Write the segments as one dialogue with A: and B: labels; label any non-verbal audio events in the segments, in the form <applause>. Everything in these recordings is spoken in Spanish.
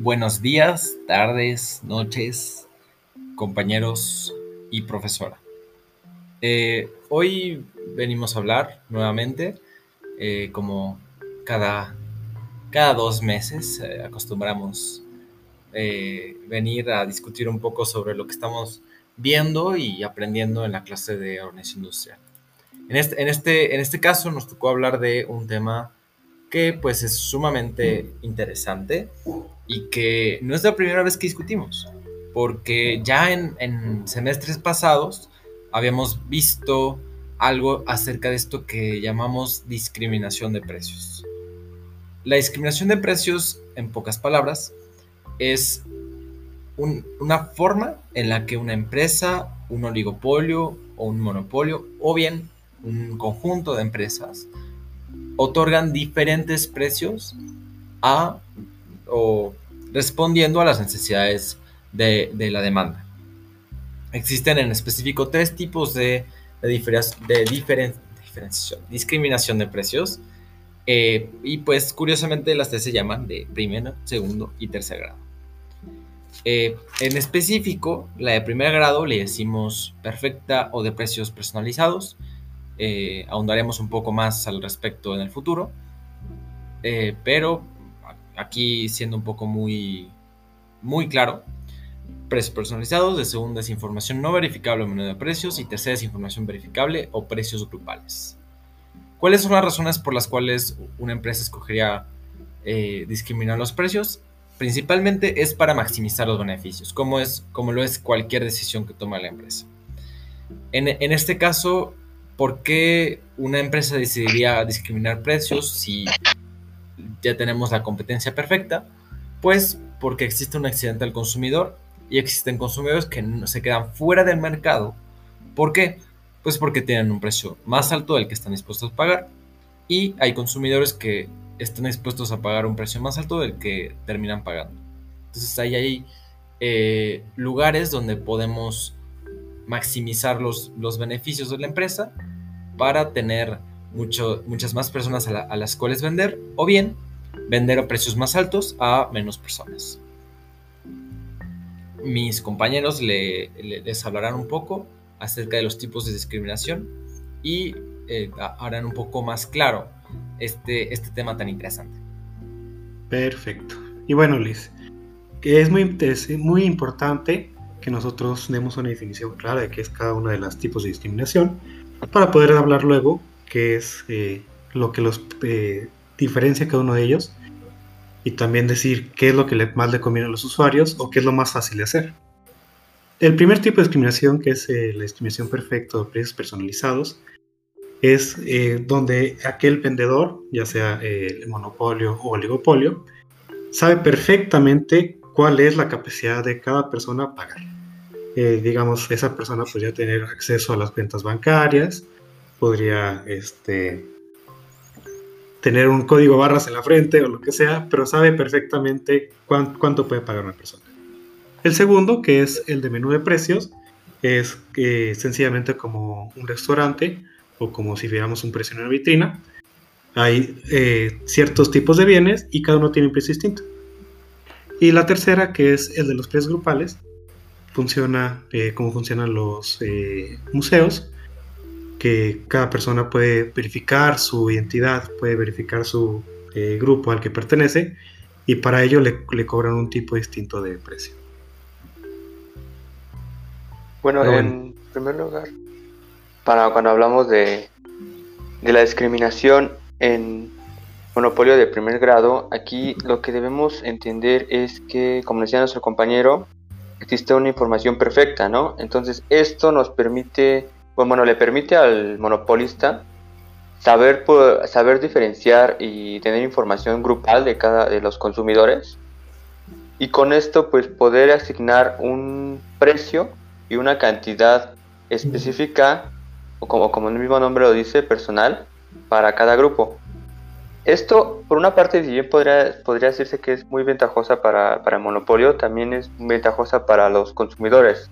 A: Buenos días, tardes, noches, compañeros y profesora. Eh, hoy venimos a hablar nuevamente, eh, como cada, cada dos meses eh, acostumbramos venir a discutir un poco sobre lo que estamos viendo y aprendiendo en la clase de organización industrial. En este, en este, en este caso nos tocó hablar de un tema que pues es sumamente interesante y que no es la primera vez que discutimos, porque ya en, semestres pasados habíamos visto algo acerca de esto que llamamos discriminación de precios. La discriminación de precios, en pocas palabras, es una forma en la que una empresa, un oligopolio o un monopolio, o bien un conjunto de empresas, otorgan diferentes precios a o respondiendo a las necesidades de, la demanda. Existen en específico tres tipos de, de, discriminación de precios. Eh, y pues curiosamente las tres se llaman de primero, segundo y tercer grado. Eh, en específico, la de primer grado le decimos perfecta o de precios personalizados. Eh, ahondaremos un poco más al respecto en el futuro. pero aquí siendo un poco muy, muy claro, precios personalizados, de segunda es información no verificable o menú de precios y tercera es información verificable o precios grupales. ¿Cuáles son las razones por las cuales una empresa escogería eh, discriminar los precios? Principalmente es para maximizar los beneficios, como, es, como lo es cualquier decisión que toma la empresa. En, en este caso, ¿por qué una empresa decidiría discriminar precios si ya tenemos la competencia perfecta, pues porque existe un accidente al consumidor y existen consumidores que se quedan fuera del mercado. ¿Por qué? Pues porque tienen un precio más alto del que están dispuestos a pagar y hay consumidores que están dispuestos a pagar un precio más alto del que terminan pagando. Entonces ahí hay eh, lugares donde podemos maximizar los, los beneficios de la empresa para tener muchas más personas a, las cuales vender o bien vender a precios más altos a menos personas. Mis compañeros les hablarán un poco acerca de los tipos de discriminación y eh, harán un poco más claro este, este tema tan interesante.
B: Perfecto. Y bueno, Liz, que es muy, es muy importante que nosotros demos una definición clara de qué es cada uno de los tipos de discriminación para poder hablar luego qué es eh, lo que los eh, diferencia cada uno de ellos y también decir qué es lo que más le conviene a los usuarios o qué es lo más fácil de hacer. El primer tipo de discriminación, que es eh, la discriminación perfecta o precios personalizados, es donde aquel vendedor, ya sea el monopolio o oligopolio, sabe perfectamente cuál es la capacidad de cada persona a pagar. Digamos, esa persona podría tener acceso a las cuentas bancarias, podría este, tener un código barras en la frente o lo que sea, pero sabe perfectamente cuánto puede pagar una persona. El segundo, que es el de menú de precios, es que sencillamente como un restaurante o como si viéramos un precio en una vitrina. Hay eh, ciertos tipos de bienes y cada uno tiene un precio distinto. Y la tercera, que es el de los precios grupales, funciona eh, como funcionan los eh, museos, que cada persona puede verificar su identidad, puede verificar su eh, grupo al que pertenece y para ello le, cobran un tipo distinto de precio.
C: Bueno, en primer lugar, para cuando hablamos de, de la discriminación en monopolio de primer grado, aquí lo que debemos entender es que, como decía nuestro compañero, existe una información perfecta, ¿no? Entonces esto nos permite pues bueno, le permite al monopolista saber, saber diferenciar y tener información grupal de cada de los consumidores y con esto pues poder asignar un precio y una cantidad específica o como, como el mismo nombre lo dice personal para cada grupo esto por una parte si bien podría, podría decirse que es muy ventajosa para, para el monopolio también es ventajosa para los consumidores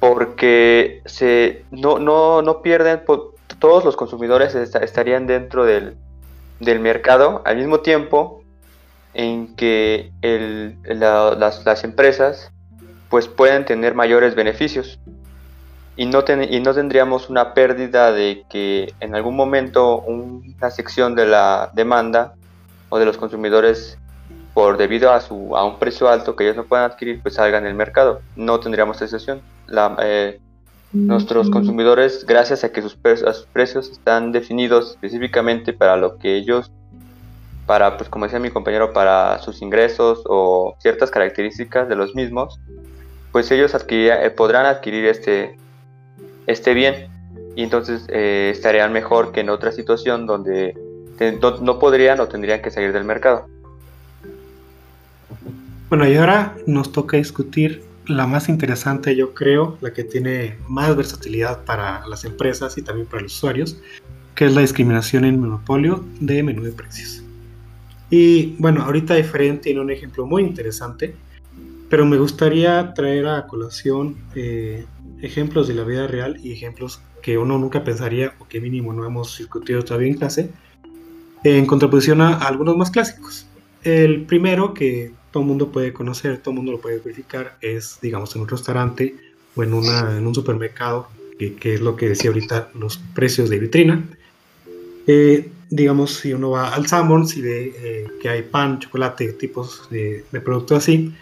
C: porque se, no, no, no pierden, todos los consumidores estarían dentro del, mercado al mismo tiempo en que las, las, empresas pues pueden tener mayores beneficios y no, y no tendríamos una pérdida de que en algún momento una sección de la demanda o de los consumidores por debido a, su, a un precio alto que ellos no pueden adquirir, pues salgan el mercado. No tendríamos esa La, eh, nuestros consumidores, gracias a que sus, sus, precios están definidos específicamente para lo que ellos, para, pues como decía mi compañero, para sus ingresos o ciertas características de los mismos, pues ellos eh, podrán adquirir este, este bien y entonces eh, estarían mejor que en otra situación donde no podrían o tendrían que salir del mercado.
B: Bueno, y ahora nos toca discutir la más interesante, yo creo, la que tiene más versatilidad para las empresas y también para los usuarios, que es la discriminación en monopolio de menú de precios. Y bueno, ahorita diferente tiene un ejemplo muy interesante, pero me gustaría traer a colación eh, ejemplos de la vida real y ejemplos que uno nunca pensaría o que mínimo no hemos discutido todavía en clase, en contraposición a algunos más clásicos. El primero que todo mundo puede conocer, todo mundo lo puede verificar, es, digamos, en un restaurante o en, una, en un supermercado, que, es lo que decía ahorita, los precios de vitrina. Eh, digamos, si uno va al Salmon, si ve eh, que hay pan, chocolate, tipos de, de productos así,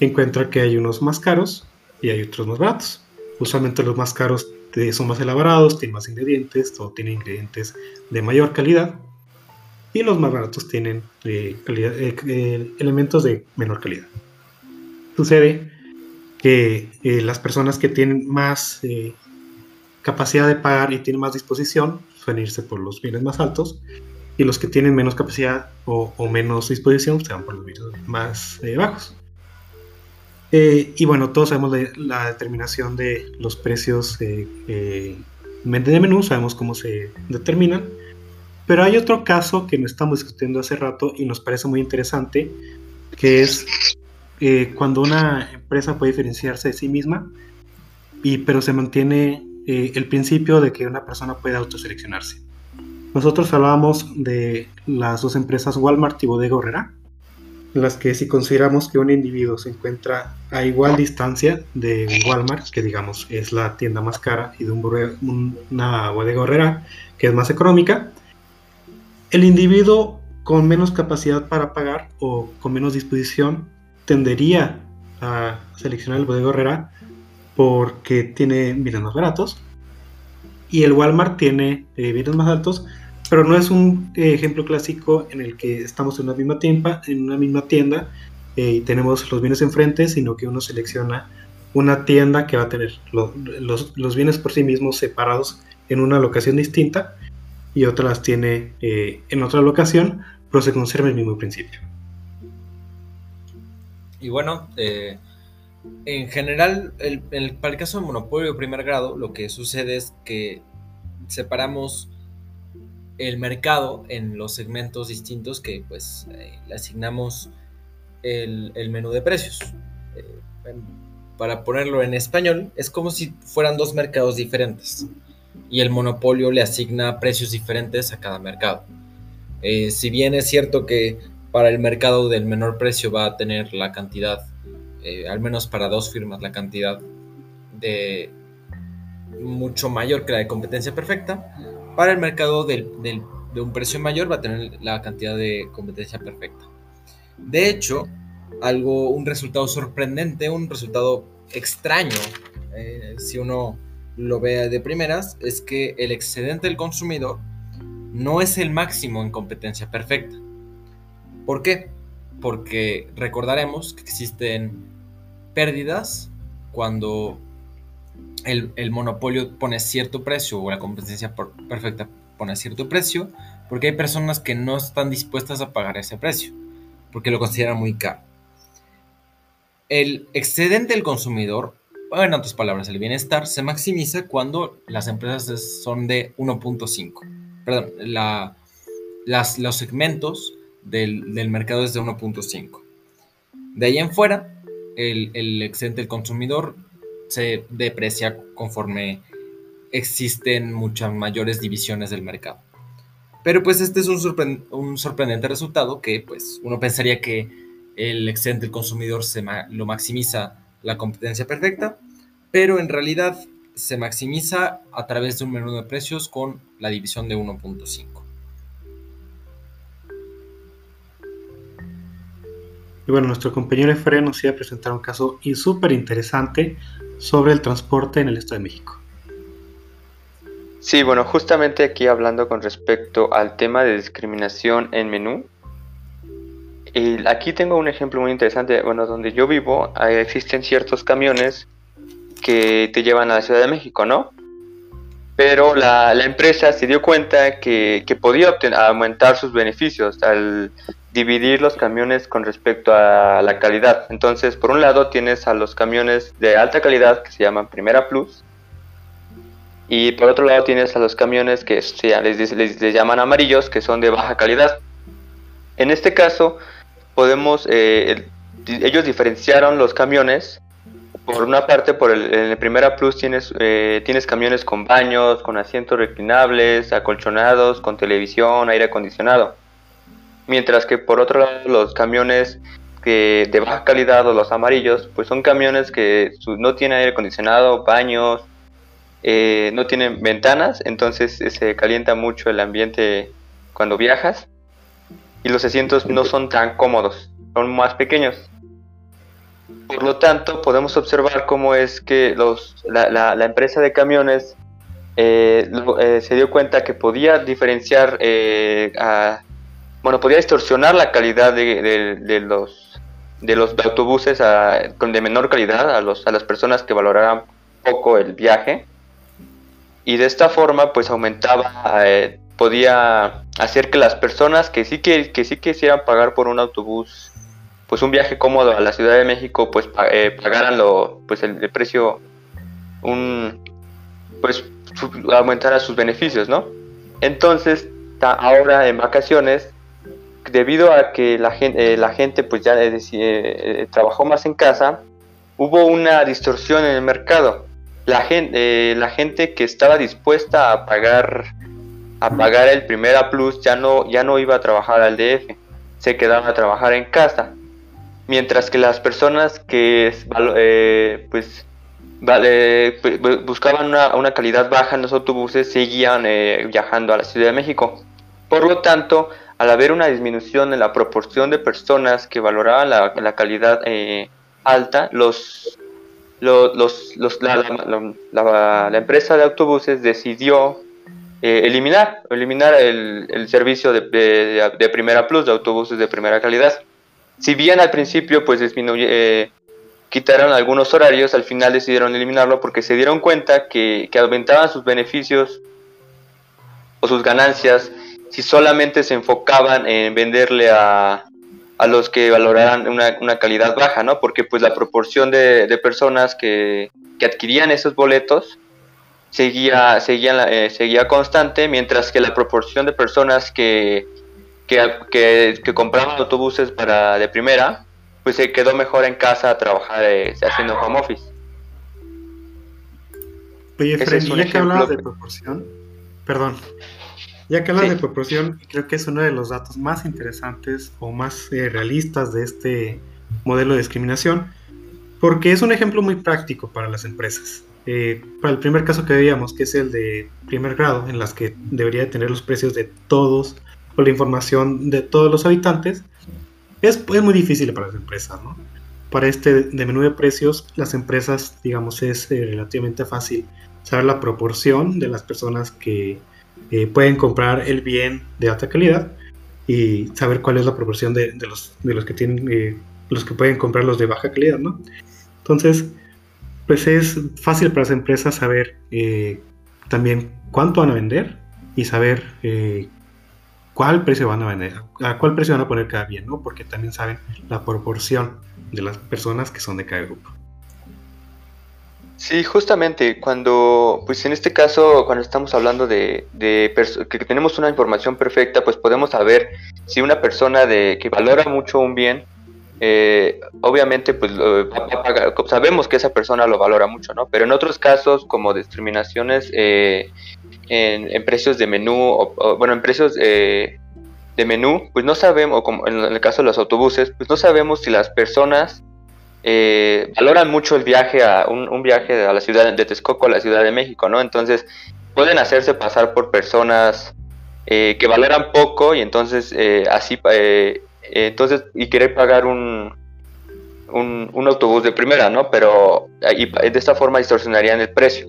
B: encuentra que hay unos más caros y hay otros más baratos. Usualmente los más caros son más elaborados, tienen más ingredientes o tienen ingredientes de mayor calidad y los más baratos tienen eh, eh, eh, elementos de menor calidad. Sucede que las personas que tienen más capacidad de pagar y tienen más disposición suelen irse por los bienes más altos y los que tienen menos capacidad o, menos disposición se van por los bienes más bajos. Y bueno, todos sabemos la, determinación de los precios de menú, sabemos cómo se determinan pero hay otro caso que nos estamos discutiendo hace rato y nos parece muy interesante, que es eh, cuando una empresa puede diferenciarse de sí misma, y, pero se mantiene eh, el principio de que una persona puede autoseleccionarse. Nosotros hablábamos de las dos empresas Walmart y Bodega Horrera, las que si consideramos que un individuo se encuentra a igual distancia de Walmart, que digamos es la tienda más cara, y de un, una bodega horrera que es más económica, el individuo con menos capacidad para pagar o con menos disposición tendería a seleccionar el bodega Herrera porque tiene bienes más baratos y el Walmart tiene eh, bienes más altos, pero no es un eh, ejemplo clásico en el que estamos en una misma tienda, en una misma tienda eh, y tenemos los bienes enfrente, sino que uno selecciona una tienda que va a tener los, los bienes por sí mismos separados en una locación distinta y otra tiene eh, en otra locación, pero se conserva el mismo principio.
A: Y bueno, en general, el, para el caso del monopolio de primer grado, lo que sucede es que separamos el mercado en los segmentos distintos que pues eh, le asignamos el, menú de precios. para ponerlo en español, es como si fueran dos mercados diferentes y el monopolio le asigna precios diferentes a cada mercado. Eh, si bien es cierto que para el mercado del menor precio va a tener la cantidad, eh, al menos para dos firmas, la cantidad de mucho mayor que la de competencia perfecta, para el mercado de un precio mayor va a tener la cantidad de competencia perfecta. De hecho, algo, un resultado sorprendente, un resultado extraño, eh, si uno lo vea de primeras es que el excedente del consumidor no es el máximo en competencia perfecta. ¿Por qué? Porque recordaremos que existen pérdidas cuando el, monopolio pone cierto precio o la competencia perfecta pone cierto precio, porque hay personas que no están dispuestas a pagar ese precio, porque lo consideran muy caro. El excedente del consumidor en otras palabras, el bienestar se maximiza cuando las empresas son de 1.5. Perdón, los segmentos del, mercado es de 1.5. De ahí en fuera, el, excedente del consumidor se deprecia conforme existen muchas mayores divisiones del mercado. Pero pues este es un, sorprendente resultado que pues uno pensaría que el excedente del consumidor se lo maximiza la competencia perfecta, pero en realidad se maximiza a través de un menú de precios con la división de 1.5.
B: Y bueno, nuestro compañero Efraín nos iba a presentar un caso súper interesante sobre el transporte en el Estado de México.
C: Sí, bueno, justamente aquí hablando con respecto al tema de discriminación en menú. Y aquí tengo un ejemplo muy interesante. Bueno, donde yo vivo existen ciertos camiones que te llevan a la Ciudad de México, ¿no? Pero la, empresa se dio cuenta que, podía aumentar sus beneficios al dividir los camiones con respecto a la calidad. Entonces, por un lado tienes a los camiones de alta calidad que se llaman Primera Plus. Y por otro lado tienes a los camiones que se les, les, llaman amarillos, que son de baja calidad. En este caso, podemos, eh, ellos diferenciaron los camiones por una parte, por el, en el Primera Plus tienes, eh, tienes camiones con baños, con asientos reclinables, acolchonados, con televisión, aire acondicionado. Mientras que por otro lado los camiones de baja calidad o los amarillos, pues son camiones que no tienen aire acondicionado, baños, eh, no tienen ventanas, entonces eh, se calienta mucho el ambiente cuando viajas y los asientos no son tan cómodos, son más pequeños. Por lo tanto, podemos observar cómo es que los, la, empresa de camiones eh, se dio cuenta que podía diferenciar, eh, bueno, podía distorsionar la calidad de, los, de los autobuses de menor calidad a, los, a las personas que valoraran poco el viaje. Y de esta forma, pues aumentaba, podía hacer que las personas que sí, que, que sí quisieran pagar por un autobús pues un viaje cómodo a la Ciudad de México, pues eh, pagaran lo, pues el, precio, un, pues aumentara sus beneficios, ¿no? Entonces, ahora en vacaciones, debido a que la gente, eh, la gente pues ya eh, trabajó más en casa, hubo una distorsión en el mercado. La gente, la gente que estaba dispuesta a pagar a pagar el primera plus ya no ya no iba a trabajar al DF, se quedaba a trabajar en casa mientras que las personas que eh, pues buscaban una, calidad baja en los autobuses seguían eh, viajando a la Ciudad de México. Por lo tanto, al haber una disminución en la proporción de personas que valoraban la, calidad eh, alta, los, la, empresa de autobuses decidió eliminar, eliminar el, servicio de primera plus, de autobuses de primera calidad. Si bien al principio pues eh, quitaron algunos horarios, al final decidieron eliminarlo porque se dieron cuenta que, aumentaban sus beneficios o sus ganancias si solamente se enfocaban en venderle a, los que valoraran una, calidad baja, ¿no? Porque pues la proporción de, personas que, adquirían esos boletos seguía, seguía, eh, seguía constante, mientras que la proporción de personas que que, que, compraban autobuses para de primera, pues se quedó mejor en casa a trabajar eh, haciendo home office.
B: Oye, Fred, ya que hablabas de proporción, perdón, ya que hablas de proporción, creo que es uno de los datos más interesantes o más eh, realistas de este modelo de discriminación, porque es un ejemplo muy práctico para las empresas. Eh, para el primer caso que veíamos, que es el de primer grado, en las que debería tener los precios de todos o la información de todos los habitantes, es, es muy difícil para las empresas, ¿no? Para este de menú de precios, las empresas, digamos, es eh, relativamente fácil saber la proporción de las personas que eh, pueden comprar el bien de alta calidad y saber cuál es la proporción de, los, de los que tienen, eh, los que pueden comprar los de baja calidad, ¿no? Entonces, pues es fácil para las empresas saber también cuánto van a vender y saber cuál precio van a vender, a cuál precio van a poner cada bien, ¿no? Porque también saben la proporción de las personas que son de cada grupo.
C: Sí, justamente cuando, pues en este caso, cuando estamos hablando de, que tenemos una información perfecta, pues podemos saber si una persona de que valora mucho un bien, eh, obviamente, pues sabemos que esa persona lo valora mucho, ¿no? Pero en otros casos, como discriminaciones eh, en, precios de menú, o, bueno, en precios de menú, pues no sabemos, como en el caso de los autobuses, pues no sabemos si las personas eh, valoran mucho el viaje a un, viaje a la ciudad de Texcoco a la Ciudad de México, ¿no? Entonces pueden hacerse pasar por personas eh, que valoran poco y entonces eh, así entonces y querer pagar un, un, autobús de primera, ¿no? Pero de esta forma distorsionarían el precio.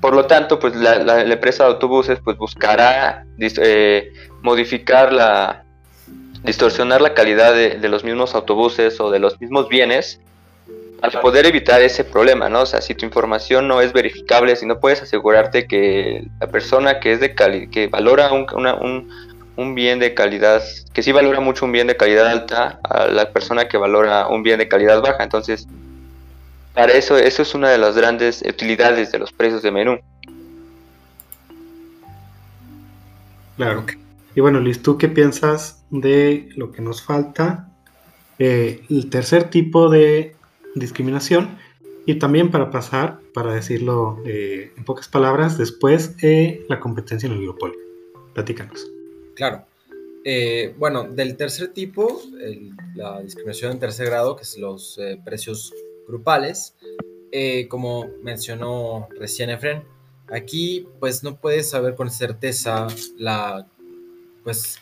C: Por lo tanto, pues la, empresa de autobuses pues buscará modificar la distorsionar la calidad de, los mismos autobuses o de los mismos bienes para poder evitar ese problema, ¿no? O sea, si tu información no es verificable, si no puedes asegurarte que la persona que es de que valora un, un, bien de calidad, que sí valora mucho un bien de calidad alta, a la persona que valora un bien de calidad baja. Entonces, para eso, eso es una de las grandes utilidades de los precios de menú.
B: Claro. Y bueno, Liz, ¿tú qué piensas de lo que nos falta? Eh, el tercer tipo de discriminación. Y también para pasar, para decirlo eh, en pocas palabras, después eh, la competencia en el oligopolio. Platícanos.
A: Claro. Eh, bueno, del tercer tipo, la discriminación en tercer grado, que es los precios grupales, como mencionó recién Efren, aquí pues no puedes saber con certeza la, pues,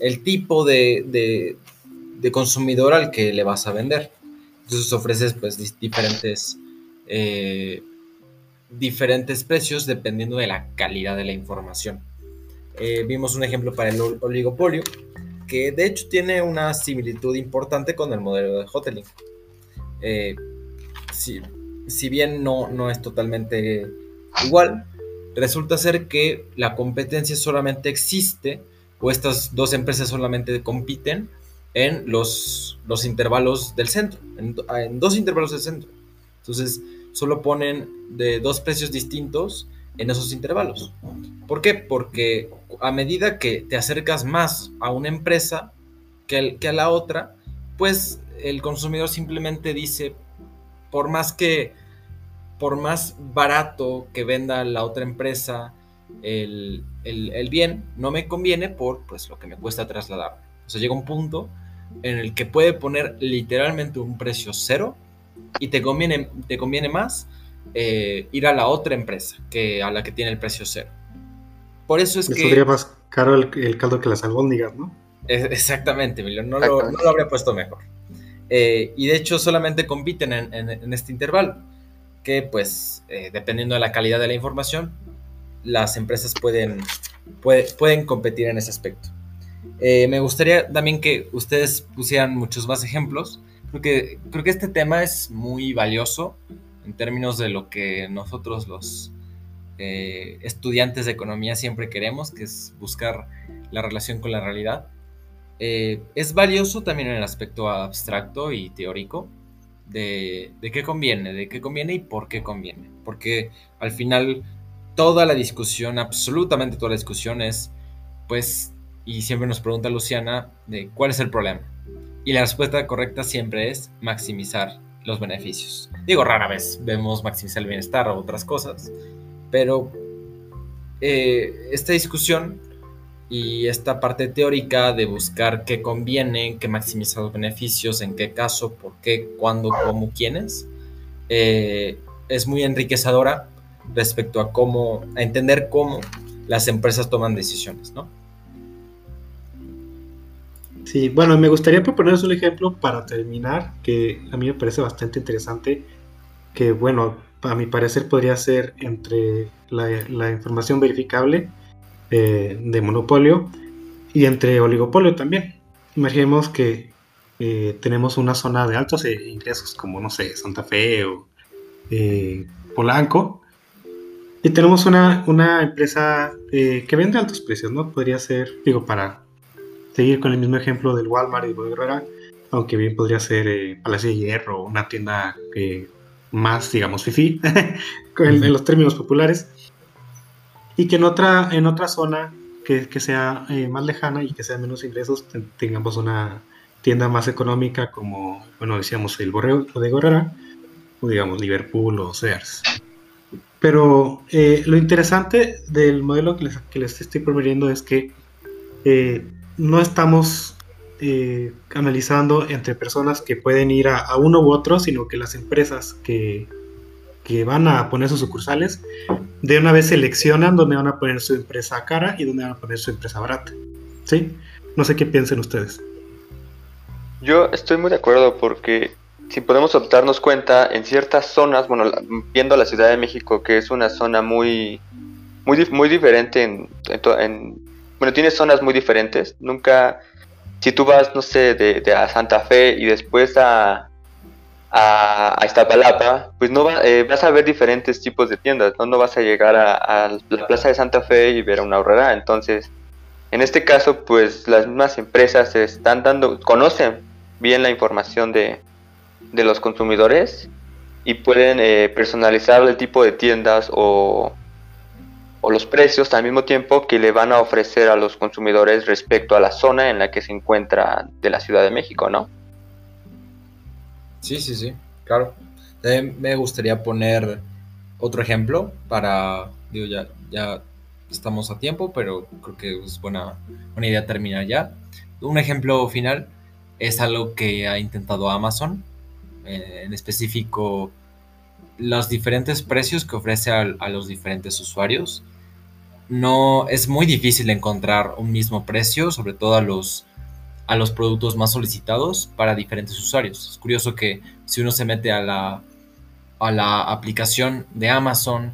A: el tipo de, de consumidor al que le vas a vender. Entonces ofreces pues diferentes, eh, diferentes precios dependiendo de la calidad de la información. Eh, vimos un ejemplo para el oligopolio, que de hecho tiene una similitud importante con el modelo de Hoteling. Eh, si, si, bien no, no es totalmente igual, resulta ser que la competencia solamente existe o estas dos empresas solamente compiten en los, los intervalos del centro, en, dos intervalos del centro. Entonces, solo ponen de dos precios distintos en esos intervalos. ¿Por qué? Porque a medida que te acercas más a una empresa que, que a la otra, pues el consumidor simplemente dice, por más que, por más barato que venda la otra empresa el, el bien, no me conviene por pues, lo que me cuesta trasladar. O sea, llega un punto en el que puede poner literalmente un precio cero y te conviene, te conviene más eh, ir a la otra empresa que a la que tiene el precio cero. Por eso es que...
B: Sería más caro el, caldo que las albóndigas, ¿no?
A: exactamente, Emilio, no lo, no lo, habría puesto mejor. Eh, y de hecho solamente compiten en, este intervalo, que pues eh, dependiendo de la calidad de la información, las empresas pueden, pueden competir en ese aspecto. Eh, me gustaría también que ustedes pusieran muchos más ejemplos. porque creo que este tema es muy valioso en términos de lo que nosotros los eh, estudiantes de economía siempre queremos, que es buscar la relación con la realidad. Eh, es valioso también en el aspecto abstracto y teórico de, de qué conviene, de qué conviene y por qué conviene. Porque al final toda la discusión, absolutamente toda la discusión es pues y siempre nos pregunta Luciana de cuál es el problema. Y la respuesta correcta siempre es maximizar los beneficios. Digo, rara vez vemos maximizar el bienestar o otras cosas, pero eh, esta discusión y esta parte teórica de buscar qué conviene, qué maximizar los beneficios, en qué caso, por qué, cuándo, cómo, quiénes, eh, es muy enriquecedora respecto a cómo, a entender cómo las empresas toman decisiones, ¿no?
B: Sí, bueno, me gustaría proponerles un ejemplo para terminar, que a mí me parece bastante interesante, que bueno, a mi parecer podría ser entre la, información verificable eh, de monopolio y entre oligopolio también. Imaginemos que eh, tenemos una zona de altos ingresos como, no sé, Santa Fe o eh, Polanco, y tenemos una, una empresa que vende altos precios, ¿no? Podría ser, digo, para seguir con el mismo ejemplo del Walmart y Bodega aunque bien podría ser eh, Palacio de Hierro, una tienda que más, digamos, fifi, <laughs> en, los términos populares, y que en otra, en otra zona que, sea eh, más lejana y que sea menos ingresos, tengamos una tienda más económica como, bueno, decíamos el Borrego de Gorrera, o digamos Liverpool o Sears. Pero eh, lo interesante del modelo que les, que les estoy proponiendo es que eh, no estamos eh, analizando entre personas que pueden ir a, uno u otro, sino que las empresas que, que, van a poner sus sucursales de una vez seleccionan dónde van a poner su empresa cara y dónde van a poner su empresa barata. ¿Sí? No sé qué piensen ustedes.
C: Yo estoy muy de acuerdo porque si podemos darnos cuenta en ciertas zonas, bueno, viendo la Ciudad de México, que es una zona muy, muy, muy diferente en, en bueno, tiene zonas muy diferentes. Nunca si tú vas, no sé, de, a Santa Fe y después a, a, a Iztapalapa, pues no eh, vas a ver diferentes tipos de tiendas, ¿no? No vas a llegar a, la plaza de Santa Fe y ver una horrera. Entonces, en este caso, pues las mismas empresas están dando, conocen bien la información de, de los consumidores y pueden eh, personalizar el tipo de tiendas o o los precios al mismo tiempo que le van a ofrecer a los consumidores respecto a la zona en la que se encuentra de la Ciudad de México, ¿no?
A: Sí, sí, sí, claro. me gustaría poner otro ejemplo para, digo, ya, ya estamos a tiempo, pero creo que es buena, buena idea terminar ya. Un ejemplo final es algo que ha intentado Amazon, eh, en específico los diferentes precios que ofrece a, los diferentes usuarios no es muy difícil encontrar un mismo precio, sobre todo a los, a los productos más solicitados para diferentes usuarios. Es curioso que si uno se mete a la, a la aplicación de Amazon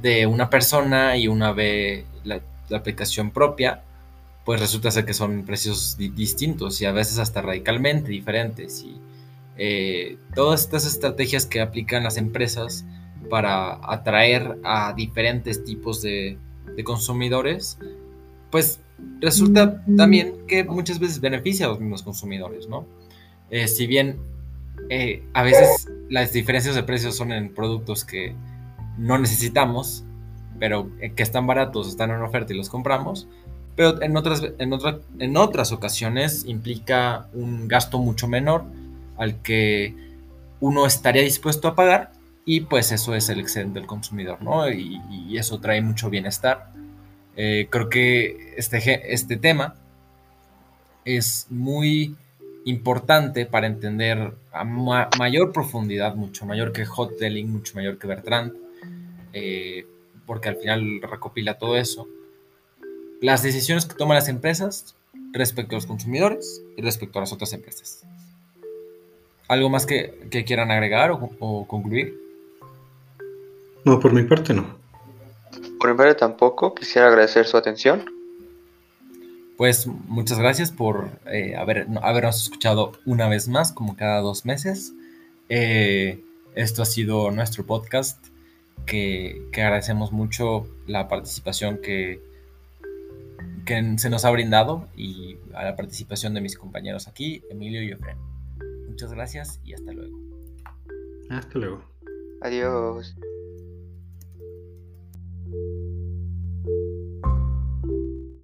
A: de una persona y una ve la, aplicación propia, pues resulta ser que son precios distintos y a veces hasta radicalmente diferentes. Y eh, todas estas estrategias que aplican las empresas para atraer a diferentes tipos de, de consumidores, pues resulta también que muchas veces beneficia a los mismos consumidores, ¿no? Eh, si bien eh, a veces las diferencias de precios son en productos que no necesitamos, pero eh, que están baratos, están en oferta y los compramos, pero en otras, en, en otras ocasiones implica un gasto mucho menor al que uno estaría dispuesto a pagar y pues eso es el excedente del consumidor, ¿no? Y, eso trae mucho bienestar. Eh, creo que este, este tema es muy importante para entender a mayor profundidad, mucho mayor que Hoteling, mucho mayor que Bertrand, eh, porque al final recopila todo eso. Las decisiones que toman las empresas respecto a los consumidores y respecto a las otras empresas. ¿Algo más que, quieran agregar o concluir?
B: No, por mi parte no.
C: Por mi parte tampoco. Quisiera agradecer su atención.
A: Pues muchas gracias por eh, haber, habernos escuchado una vez más, como cada dos meses. Eh, esto ha sido nuestro podcast, que, agradecemos mucho la participación que, que se nos ha brindado y a la participación de mis compañeros aquí, Emilio y Efren. Muchas gracias y hasta luego.
B: Hasta luego.
C: Adiós.